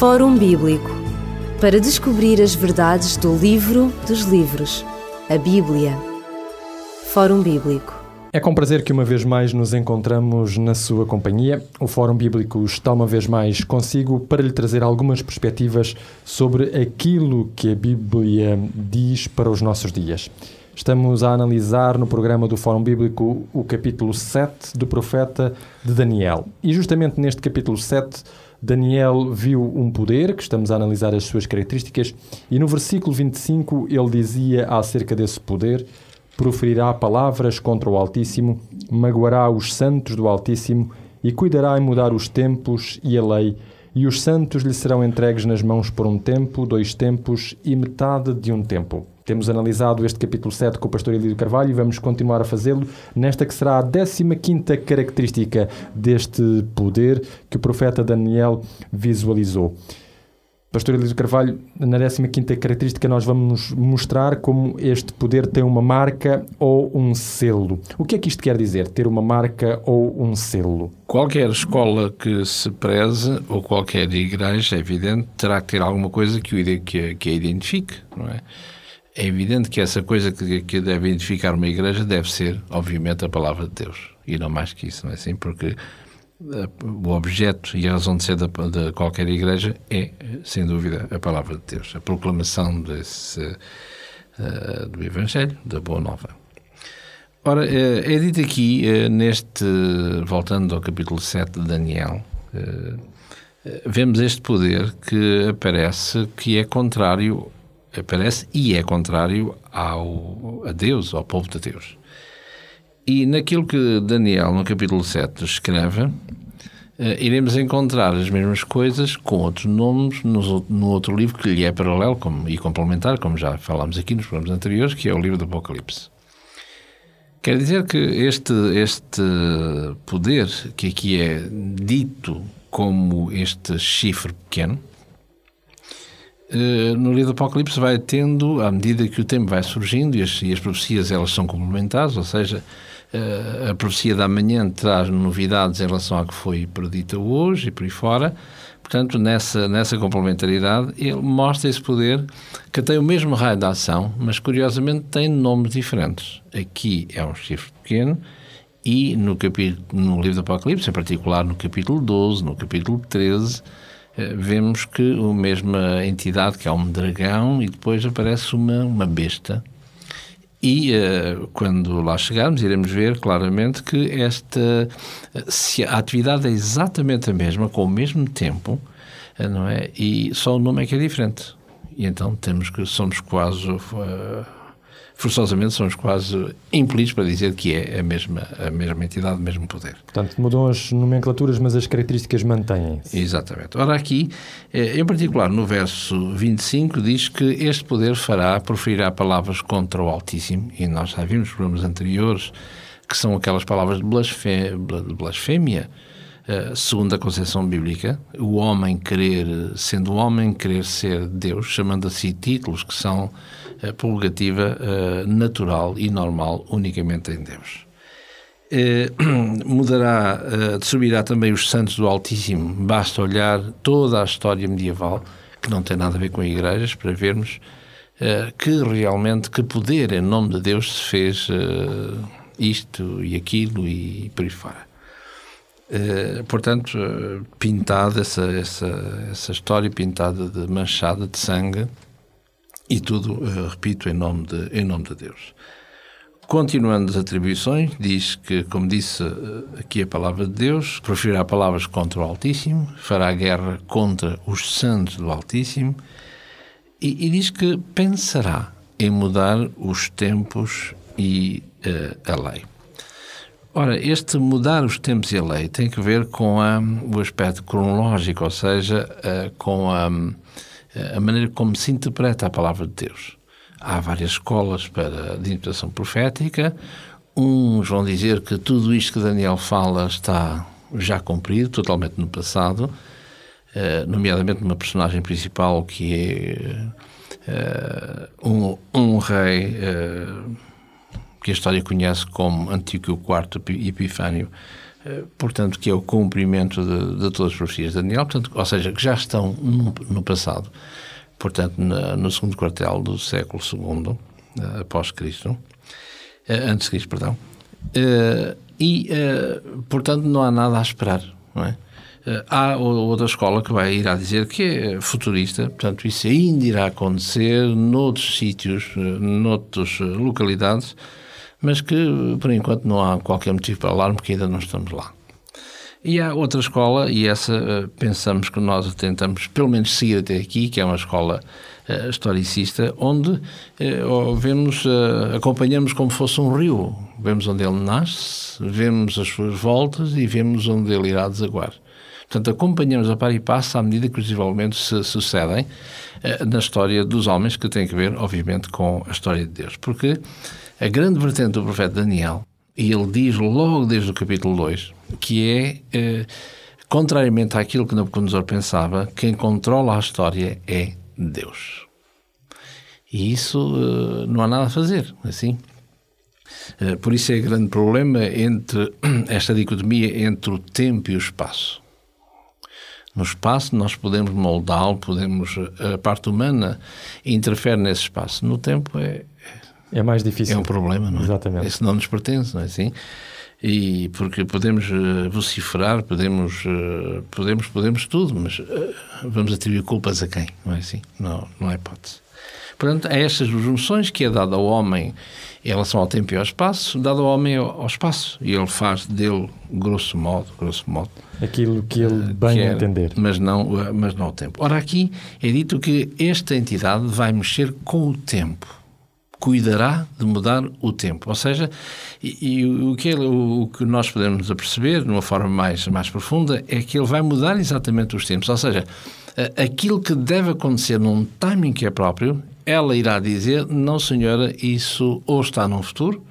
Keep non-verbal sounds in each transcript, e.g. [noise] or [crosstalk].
Fórum Bíblico para descobrir as verdades do livro dos livros, a Bíblia. Fórum Bíblico. É com prazer que uma vez mais nos encontramos na sua companhia. O Fórum Bíblico está uma vez mais consigo para lhe trazer algumas perspectivas sobre aquilo que a Bíblia diz para os nossos dias. Estamos a analisar no programa do Fórum Bíblico o capítulo 7 do profeta de Daniel. E justamente neste capítulo 7, Daniel viu um poder, que estamos a analisar as suas características, e no versículo 25 ele dizia acerca desse poder: proferirá palavras contra o Altíssimo, magoará os santos do Altíssimo e cuidará em mudar os tempos e a lei. E os santos lhe serão entregues nas mãos por um tempo, dois tempos e metade de um tempo. Temos analisado este capítulo 7 com o pastor Elídio Carvalho e vamos continuar a fazê-lo nesta que será a 15 característica deste poder que o profeta Daniel visualizou. Pastor Elísio Carvalho, na 15 característica nós vamos mostrar como este poder tem uma marca ou um selo. O que é que isto quer dizer, ter uma marca ou um selo? Qualquer escola que se preze, ou qualquer igreja, é evidente, terá que ter alguma coisa que, o, que, a identifique, não é? É evidente que essa coisa que, que deve identificar uma igreja deve ser, obviamente, a palavra de Deus. E não mais que isso, não é assim? Porque eh, o objeto e a razão de ser de, de, qualquer igreja é, sem dúvida, a palavra de Deus, a proclamação desse, uh, do Evangelho, da Boa Nova. Ora, é dito aqui, neste, voltando ao capítulo 7 de Daniel, vemos este poder que aparece que é contrário aparece e é contrário ao, a Deus, ao povo de Deus. E naquilo que Daniel, no capítulo 7, escreve, uh, iremos encontrar as mesmas coisas com outros nomes no, no outro livro que lhe é paralelo como, e complementar, como já falámos aqui nos programas anteriores, que é o livro do Apocalipse. Quer dizer que este, este poder, que aqui é dito como este chifre pequeno, no livro do Apocalipse vai tendo, à medida que o tempo vai surgindo, e as, e as profecias elas são complementares, ou seja, eh, a profecia da manhã traz novidades em relação à que foi predita hoje e por aí fora. Portanto, nessa, nessa complementaridade, ele mostra esse poder que tem o mesmo raio de ação, mas curiosamente tem nomes diferentes. Aqui é um chifre pequeno e no, capítulo, no livro do Apocalipse, em particular no capítulo 12, no capítulo 13, eh, vemos que a mesma entidade, que é um dragão, e depois aparece uma, uma besta. E uh, quando lá chegarmos, iremos ver claramente que esta se a atividade é exatamente a mesma, com o mesmo tempo, não é? E só o nome é que é diferente. E então temos que somos quase uh, forçosamente somos quase impelidos para dizer que é a mesma, a mesma entidade, o mesmo poder. Portanto, mudam as nomenclaturas, mas as características mantêm-se. Exatamente. Ora, aqui, eh, em particular no verso 25, diz que este poder fará, proferirá palavras contra o Altíssimo, e nós já vimos nos programas anteriores que são aquelas palavras de blasfémia, eh, segundo a concepção bíblica, o homem querer, sendo homem, querer ser Deus, chamando a si títulos que são prerrogativa uh, natural e normal unicamente em Deus. Uh, [clears throat] mudará, uh, subirá também os santos do Altíssimo. Basta olhar toda a história medieval, que não tem nada a ver com igrejas, para vermos uh, que realmente, que poder em nome de Deus se fez isto e aquilo e por aí fora. portanto, pintada essa, essa, essa história pintada de manchada de sangue, e tudo, uh, repito, em nome, de, em nome de Deus. Continuando as atribuições, diz que, como disse uh, aqui a palavra de Deus, proferirá palavras contra o Altíssimo, fará guerra contra os santos do Altíssimo e, e diz que pensará em mudar os tempos e uh, a lei. Ora, este mudar os tempos e a lei tem que ver com a, o aspecto cronológico, ou seja, com a a maneira como se interpreta a palavra de Deus. Há várias escolas para, de interpretação profética. Uns vão dizer que tudo isto que Daniel fala está já cumprido, totalmente no passado, eh, nomeadamente numa personagem principal que é eh, um, um rei eh, que a história conhece como Antíoco IV Epifânio, eh, portanto, que é o cumprimento de, de, todas as profecias de Daniel, portanto, ou seja, que já estão no, no passado, portanto, na, no segundo quartel do século II, eh, após Cristo, antes de Cristo, perdão, e, portanto, não há nada a esperar, não é? Há outra escola que vai ir a dizer que é futurista, portanto, isso ainda irá acontecer noutros sítios, noutras localidades, mas que, por enquanto, não há qualquer motivo para alarme, porque ainda não estamos lá. E há outra escola, e essa eh, pensamos que nós tentamos pelo menos seguir até aqui, que é uma escola uh, historicista, onde uh, vemos, uh, acompanhamos como fosse um rio. Vemos onde ele nasce, vemos as suas voltas e vemos onde ele irá desaguar. Portanto, acompanhamos a par e passo à medida que os desenvolvimentos se sucedem na história dos homens, que tem a ver, obviamente, com a história de Deus. Porque a grande vertente do profeta Daniel, e ele diz logo desde o capítulo 2, que é, eh, contrariamente àquilo que Nabucodonosor pensava, quem controla a história é Deus. E isso eh, não há nada a fazer, assim. Eh, por isso é grande problema entre [clears throat] esta dicotomia entre o tempo e o espaço. No espaço nós podemos moldá-lo, podemos a parte humana interfere nesse espaço. No tempo é é mais difícil. É um problema, não é? Exatamente. Isso não nos pertence, não é assim? E porque podemos uh, vociferar, podemos, uh, podemos, podemos tudo, mas vamos atribuir culpas a quem? Não é assim? Não, não é hipótese. Portanto, há estas duas noções que é dada ao homem em relação ao tempo e ao espaço, dado ao homem ao, espaço. E ele faz dele, grosso modo, grosso modo, aquilo que ele bem que é, entender. Mas não, mas não o tempo. Ora, aqui é dito que esta entidade vai mexer com o tempo cuidará de mudar o tempo. Ou seja, e, e o, que ele, o, que nós podemos aperceber, de uma forma mais, mais profunda, é que ele vai mudar exatamente os tempos. Ou seja, aquilo que deve acontecer num timing que é próprio, ela irá dizer, não senhora, isso ou está num futuro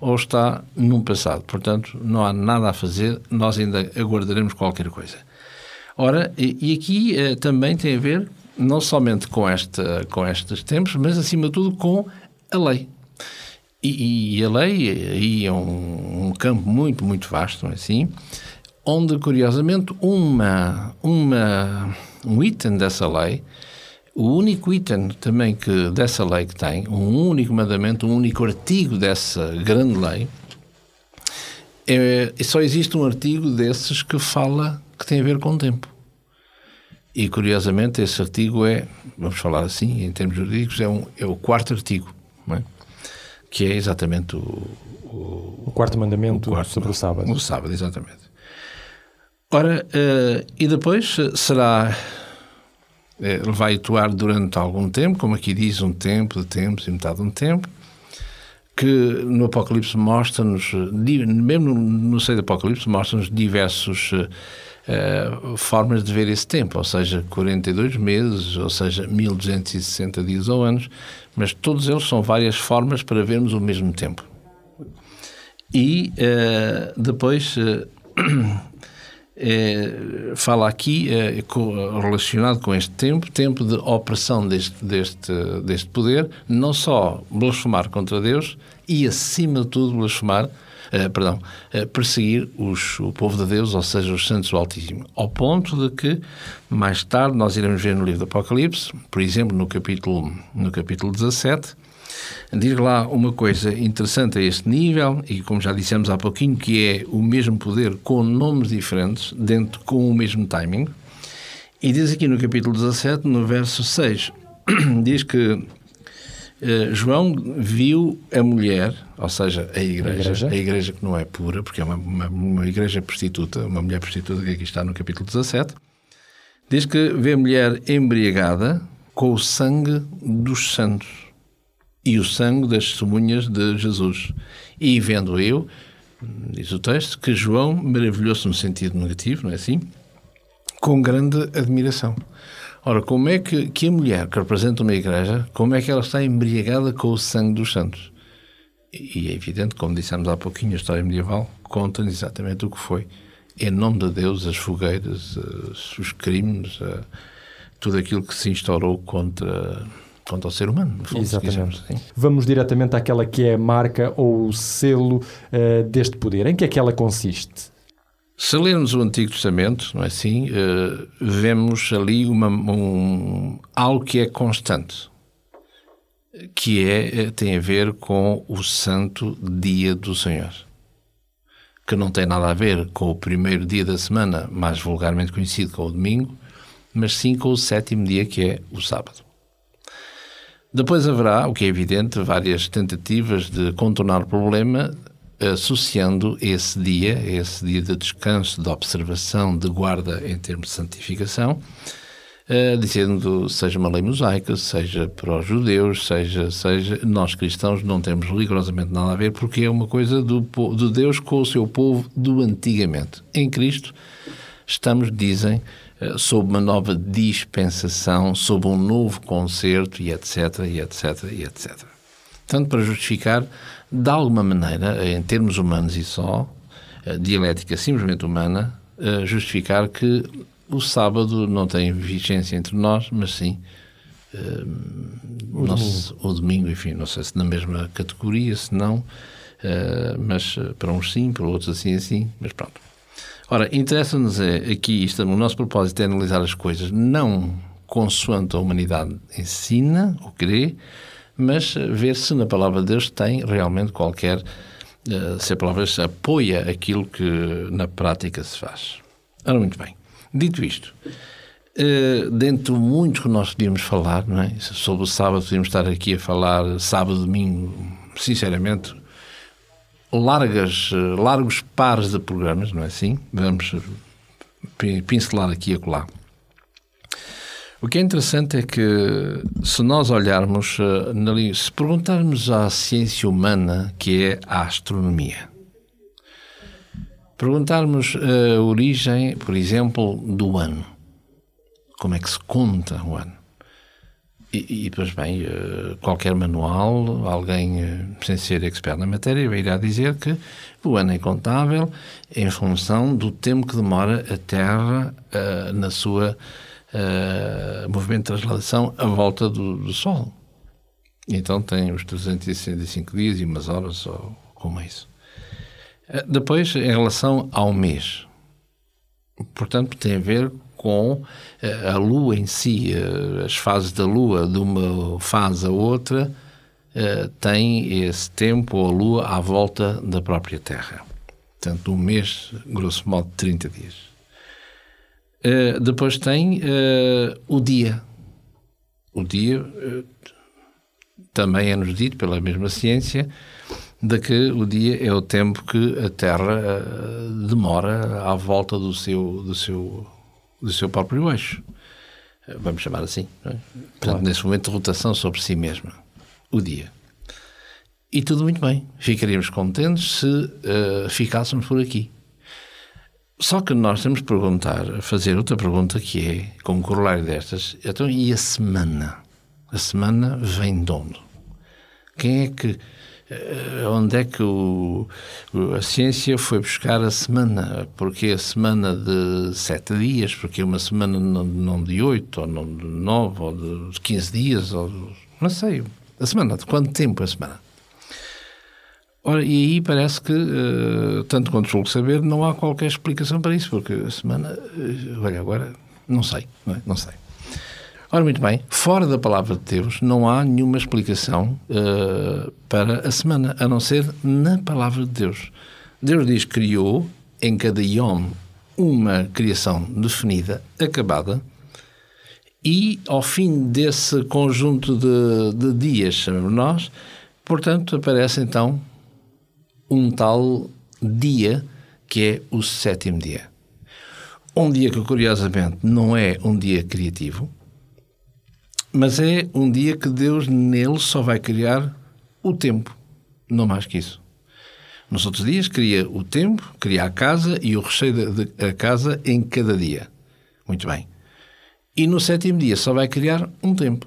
ou está num passado. Portanto, não há nada a fazer, nós ainda aguardaremos qualquer coisa. Ora, e, aqui eh, também tem a ver não somente com, esta, com estes tempos, mas acima de tudo com a lei. E, e a lei aí é um, um, campo muito, muito vasto, não é assim? Onde, curiosamente, uma, uma, um item dessa lei, o único item também que dessa lei que tem, um único mandamento, um único artigo dessa grande lei, é, só existe um artigo desses que fala que tem a ver com o tempo. E, curiosamente, esse artigo é, vamos falar assim, em termos jurídicos, é, um, é o quarto artigo é? que é exatamente o, o, o quarto mandamento o quarto, sobre o sábado. O sábado, exatamente. Ora, uh, e depois eh, será. Eh, ele vai atuar durante algum tempo, como aqui diz, um tempo, de tempos e metade de um tempo, que no Apocalipse mostra-nos, mesmo no seio do Apocalipse, mostra-nos diversos. Uh, formas de ver esse tempo, ou seja, 42 meses, ou seja, 1260 dias ou anos, mas todos eles são várias formas para vermos o mesmo tempo. E uh, depois uh, [clears throat] fala aqui, com, relacionado com este tempo, tempo de opressão deste, deste, deste poder, não só blasfemar contra Deus e, acima de tudo, blasfemar uh, perdão, uh, perseguir os, o povo de Deus, ou seja, os santos do Altíssimo. Ao ponto de que, mais tarde, nós iremos ver no livro do Apocalipse, por exemplo, no capítulo, no capítulo 17, diz lá uma coisa interessante a este nível, e como já dissemos há pouquinho, que é o mesmo poder com nomes diferentes, dentro com o mesmo timing. E diz aqui no capítulo 17, no verso 6, [clears throat] diz que Uh, João viu a mulher, ou seja, a igreja, a igreja, a igreja que não é pura, porque é uma, uma, uma, igreja prostituta, uma mulher prostituta, que aqui está no capítulo 17, diz que vê a mulher embriagada com o sangue dos santos e o sangue das testemunhas de Jesus. E vendo eu, diz o texto, que João maravilhou-se no sentido negativo, não é assim? Com grande admiração. Ora, como é que, que a mulher que representa uma igreja, como é que ela está embriagada com o sangue dos santos? E é evidente, como dissemos há pouquinho, a história medieval conta exatamente o que foi. Em nome de Deus, as fogueiras, os crimes, tudo aquilo que se instaurou contra, contra o ser humano. Fundo, Exatamente. Vamos diretamente àquela que é a marca ou o selo uh, deste poder. Em que é que ela consiste? Se lermos o Antigo Testamento, não é assim, uh, vemos ali uma, um, algo que é constante, que é, eh, tem a ver com o Santo Dia do Senhor, que não tem nada a ver com o primeiro dia da semana, mais vulgarmente conhecido como o domingo, mas sim com o sétimo dia, que é o sábado. Depois haverá, o que é evidente, várias tentativas de contornar o problema associando esse dia, esse dia de descanso, de observação, de guarda em termos de santificação, uh, dizendo seja uma lei mosaica, seja para os judeus, seja, seja nós cristãos não temos rigorosamente nada a ver porque é uma coisa do, de Deus com o seu povo do antigamente. Em Cristo estamos, dizem, sob uma nova dispensação, sob um novo concerto e etc, e etc, e etc. Tanto para justificar de alguma maneira, em termos humanos e só, dialética simplesmente humana, justificar que o sábado não tem vigência entre nós, mas sim o, nosso, domingo. o domingo, enfim, não sei se na mesma categoria, se não, mas para uns sim, para outros assim, assim, mas pronto. Ora, interessa-nos é, aqui, isto, o nosso propósito é analisar as coisas não consoante a humanidade ensina ou crê, mas ver se na palavra de Deus tem realmente qualquer. Eh, se a palavra de Deus apoia aquilo que na prática se faz. Ora, muito bem. Dito isto, Uh, dentro de muitos que nós podíamos falar, não é? Sobre o sábado, podíamos estar aqui a falar sábado, domingo, sinceramente, largas, largos pares de programas, não é assim? Vamos pincelar aqui e acolá. O que é interessante é que, se nós olharmos, eh, se perguntarmos à ciência humana, que é a astronomia, perguntarmos a origem, por exemplo, do ano, como é que se conta o ano, e, e pois bem, eh, qualquer manual, alguém eh, sem ser expert na matéria, irá dizer que o ano é contável em função do tempo que demora a Terra na sua uh, movimento de translação à volta do, do, Sol. Então tem os 365 dias e umas horas, ou como é isso. Uh, depois, em relação ao mês, portanto, tem a ver com uh, a Lua em si, as fases da Lua, de uma fase a outra, tem esse tempo, a Lua, à volta da própria Terra. Portanto, um mês, grosso modo, 30 dias. Depois tem o dia. O dia também é-nos dito pela mesma ciência de que o dia é o tempo que a Terra demora à volta do seu, do seu, do seu próprio eixo. Vamos chamar assim. É? Portanto, claro. nesse momento de rotação sobre si mesma. O dia. E tudo muito bem. Ficaríamos contentes se ficássemos por aqui. Só que nós temos que perguntar, fazer outra pergunta que é, como corolário destas, então e a semana? A semana vem de onde? Quem é que. Eh, onde é que o, a ciência foi buscar a semana? Porque a semana de sete dias, porque uma semana não de oito, ou não de nove, ou de quinze dias, ou não sei. A semana, de quanto tempo a semana? Ora, e aí parece que, uh, tanto quanto julgo saber, não há qualquer explicação para isso, porque a semana, uh, olha, agora, não sei, não, é? não, sei. Ora, muito bem, fora da palavra de Deus, não há nenhuma explicação uh, para a semana, a não ser na palavra de Deus. Deus diz criou em cada iom uma criação definida, acabada, e ao fim desse conjunto de, de dias, chamamos nós, portanto, aparece então um tal dia que é o sétimo dia. Um dia que, curiosamente, não é um dia criativo, mas é um dia que Deus nele só vai criar o tempo, não mais que isso. Nos outros dias cria o tempo, cria a casa e o recheio da casa em cada dia. Muito bem. E no sétimo dia só vai criar um tempo.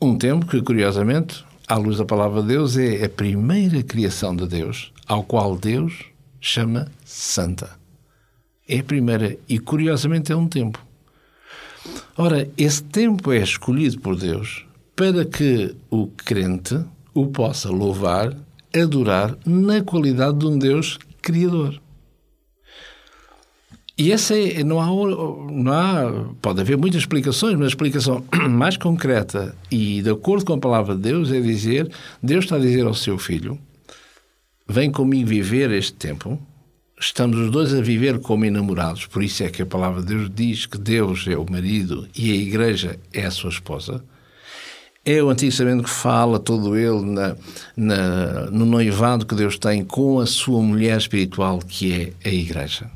Um tempo que, curiosamente, à luz da palavra de Deus, é a primeira criação de Deus, ao qual Deus chama Santa. É a primeira, e curiosamente é um tempo. Ora, esse tempo é escolhido por Deus para que o crente o possa louvar, adorar na qualidade de um Deus criador. E essa é, não, há, não há. Pode haver muitas explicações, mas a explicação [clears throat] mais concreta e de acordo com a palavra de Deus é dizer: Deus está a dizer ao seu filho, vem comigo viver este tempo. Estamos os dois a viver como enamorados, por isso é que a palavra de Deus diz que Deus é o marido e a igreja é a sua esposa. É o Antigo Testamento que fala todo ele na, na, no noivado que Deus tem com a sua mulher espiritual, que é a igreja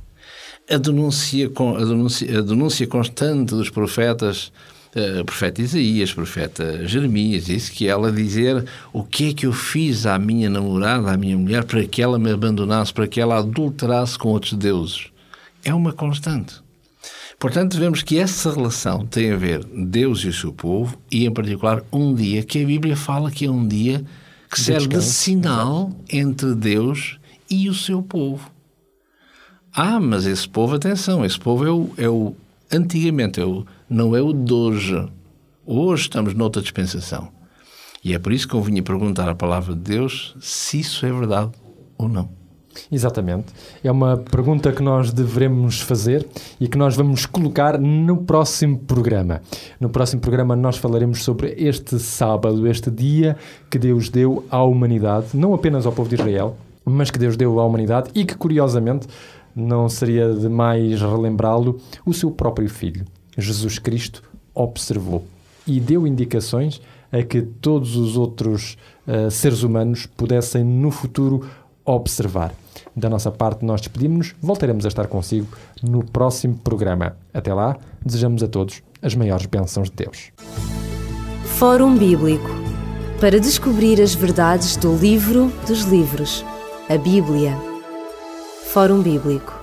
a denúncia, a denúncia, a denúncia constante dos profetas, uh, profeta Isaías, profeta Jeremias, isso que ela dizer o que é que eu fiz à minha namorada, à minha mulher, para que ela me abandonasse, para que ela adulterasse com outros deuses. É uma constante. Portanto, vemos que essa relação tem a ver Deus e o seu povo, e em particular um dia que a Bíblia fala que é um dia que serve de sinal entre Deus e o seu povo. Ah, mas esse povo, atenção, esse povo é o, é o antigamente, o, não é o de hoje. Hoje estamos noutra dispensação. E é por isso que convinha perguntar à palavra de Deus se isso é verdade ou não. Exatamente. É uma pergunta que nós devemos fazer e que nós vamos colocar no próximo programa. No próximo programa nós falaremos sobre este sábado, este dia que Deus deu à humanidade, não apenas ao povo de Israel, mas que Deus deu à humanidade e que, curiosamente, não seria demais relembrá-lo, o seu próprio filho, Jesus Cristo, observou e deu indicações a que todos os outros uh, seres humanos pudessem no futuro observar. Da nossa parte, nós despedimos-nos. Voltaremos a estar consigo no próximo programa. Até lá, desejamos a todos as maiores bênçãos de Deus. Fórum Bíblico para descobrir as verdades do livro dos livros, a Bíblia. Fórum Bíblico